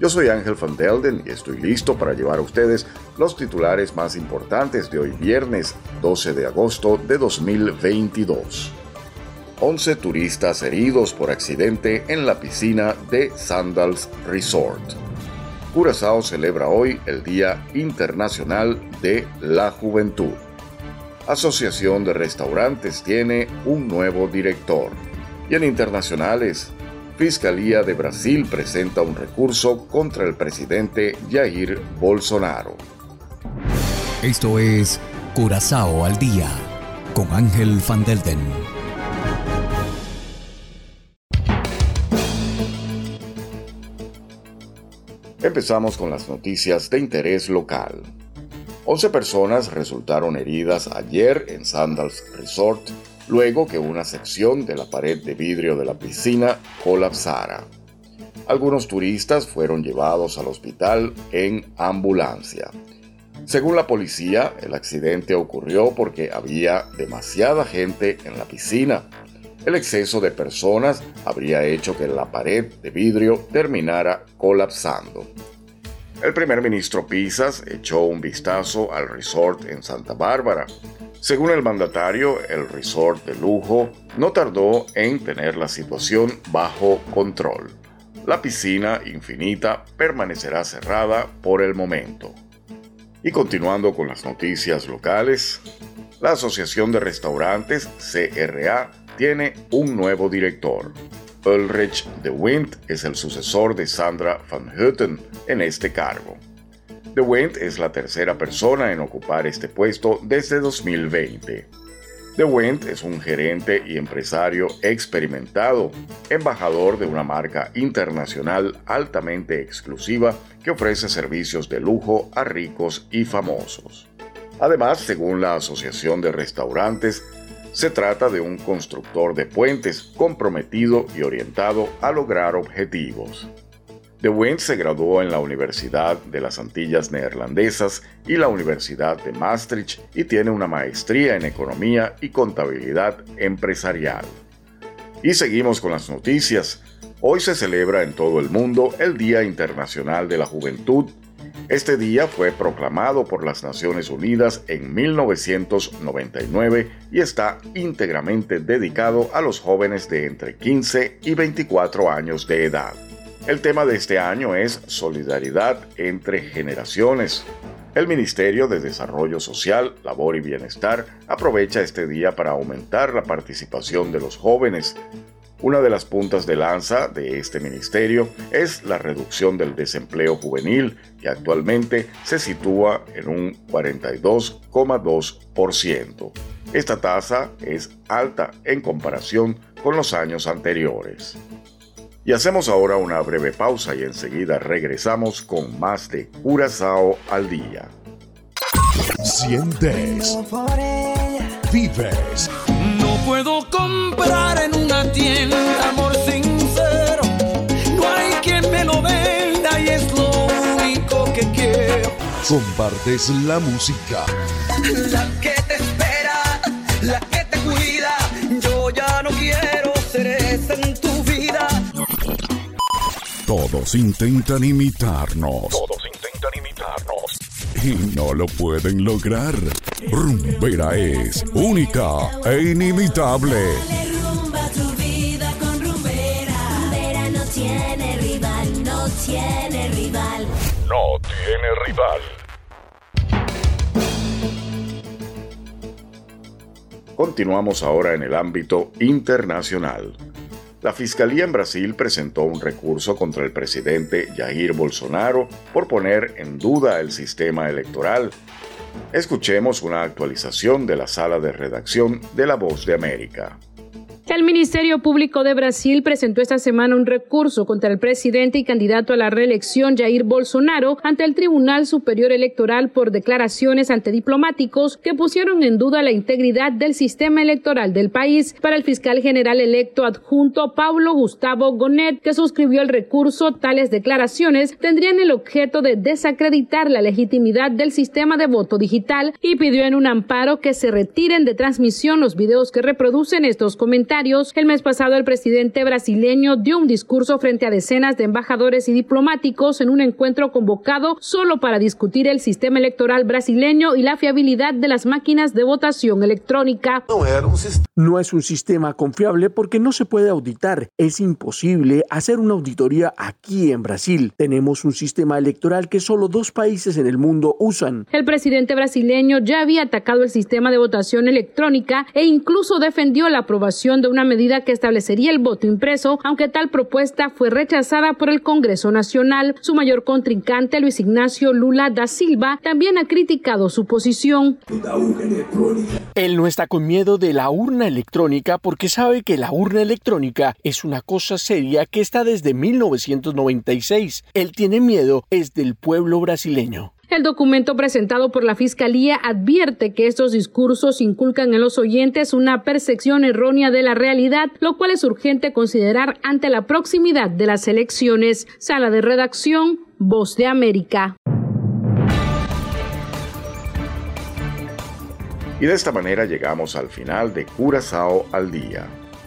Yo soy Ángel Van Delden y estoy listo para llevar a ustedes los titulares más importantes de hoy viernes 12 de agosto de 2022. 11 turistas heridos por accidente en la piscina de Sandals Resort. Curazao celebra hoy el Día Internacional de la Juventud. Asociación de Restaurantes tiene un nuevo director. Y en internacionales, Fiscalía de Brasil presenta un recurso contra el presidente Jair Bolsonaro. Esto es Curazao al día con Ángel Van Delden. Empezamos con las noticias de interés local. 11 personas resultaron heridas ayer en Sandals Resort luego que una sección de la pared de vidrio de la piscina colapsara. Algunos turistas fueron llevados al hospital en ambulancia. Según la policía, el accidente ocurrió porque había demasiada gente en la piscina. El exceso de personas habría hecho que la pared de vidrio terminara colapsando. El primer ministro Pisas echó un vistazo al resort en Santa Bárbara según el mandatario, el resort de lujo no tardó en tener la situación bajo control. La piscina infinita permanecerá cerrada por el momento. Y continuando con las noticias locales, la Asociación de Restaurantes CRA tiene un nuevo director. Ulrich de Wind es el sucesor de Sandra van Houten en este cargo. De Wendt es la tercera persona en ocupar este puesto desde 2020. De es un gerente y empresario experimentado, embajador de una marca internacional altamente exclusiva que ofrece servicios de lujo a ricos y famosos. Además, según la Asociación de Restaurantes, se trata de un constructor de puentes comprometido y orientado a lograr objetivos. De Wind se graduó en la Universidad de las Antillas Neerlandesas y la Universidad de Maastricht y tiene una maestría en Economía y Contabilidad Empresarial. Y seguimos con las noticias. Hoy se celebra en todo el mundo el Día Internacional de la Juventud. Este día fue proclamado por las Naciones Unidas en 1999 y está íntegramente dedicado a los jóvenes de entre 15 y 24 años de edad. El tema de este año es Solidaridad entre generaciones. El Ministerio de Desarrollo Social, Labor y Bienestar aprovecha este día para aumentar la participación de los jóvenes. Una de las puntas de lanza de este ministerio es la reducción del desempleo juvenil, que actualmente se sitúa en un 42,2%. Esta tasa es alta en comparación con los años anteriores. Y hacemos ahora una breve pausa y enseguida regresamos con más de Curazao al día. Sientes. Vives. No puedo Compartes la música. La que te espera, la que te cuida. Yo ya no quiero ser esa en tu todos intentan imitarnos. Todos intentan imitarnos. Y no lo pueden lograr. Rumbera es única e inimitable. Rumba tu vida con rumbera. Rumbera no tiene rival, no tiene rival. No Continuamos ahora en el ámbito internacional. La Fiscalía en Brasil presentó un recurso contra el presidente Jair Bolsonaro por poner en duda el sistema electoral. Escuchemos una actualización de la sala de redacción de La Voz de América. El Ministerio Público de Brasil presentó esta semana un recurso contra el presidente y candidato a la reelección Jair Bolsonaro ante el Tribunal Superior Electoral por declaraciones ante diplomáticos que pusieron en duda la integridad del sistema electoral del país. Para el fiscal general electo adjunto Pablo Gustavo Gonet, que suscribió el recurso, tales declaraciones tendrían el objeto de desacreditar la legitimidad del sistema de voto digital y pidió en un amparo que se retiren de transmisión los videos que reproducen estos comentarios el mes pasado el presidente brasileño dio un discurso frente a decenas de embajadores y diplomáticos en un encuentro convocado solo para discutir el sistema electoral brasileño y la fiabilidad de las máquinas de votación electrónica. No es un sistema confiable porque no se puede auditar. Es imposible hacer una auditoría aquí en Brasil. Tenemos un sistema electoral que solo dos países en el mundo usan. El presidente brasileño ya había atacado el sistema de votación electrónica e incluso defendió la aprobación de una medida que establecería el voto impreso, aunque tal propuesta fue rechazada por el Congreso Nacional. Su mayor contrincante, Luis Ignacio Lula da Silva, también ha criticado su posición. Él no está con miedo de la urna electrónica porque sabe que la urna electrónica es una cosa seria que está desde 1996. Él tiene miedo es del pueblo brasileño. El documento presentado por la Fiscalía advierte que estos discursos inculcan en los oyentes una percepción errónea de la realidad, lo cual es urgente considerar ante la proximidad de las elecciones. Sala de redacción, Voz de América. Y de esta manera llegamos al final de Curazao al Día.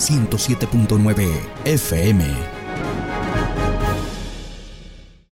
107.9 FM.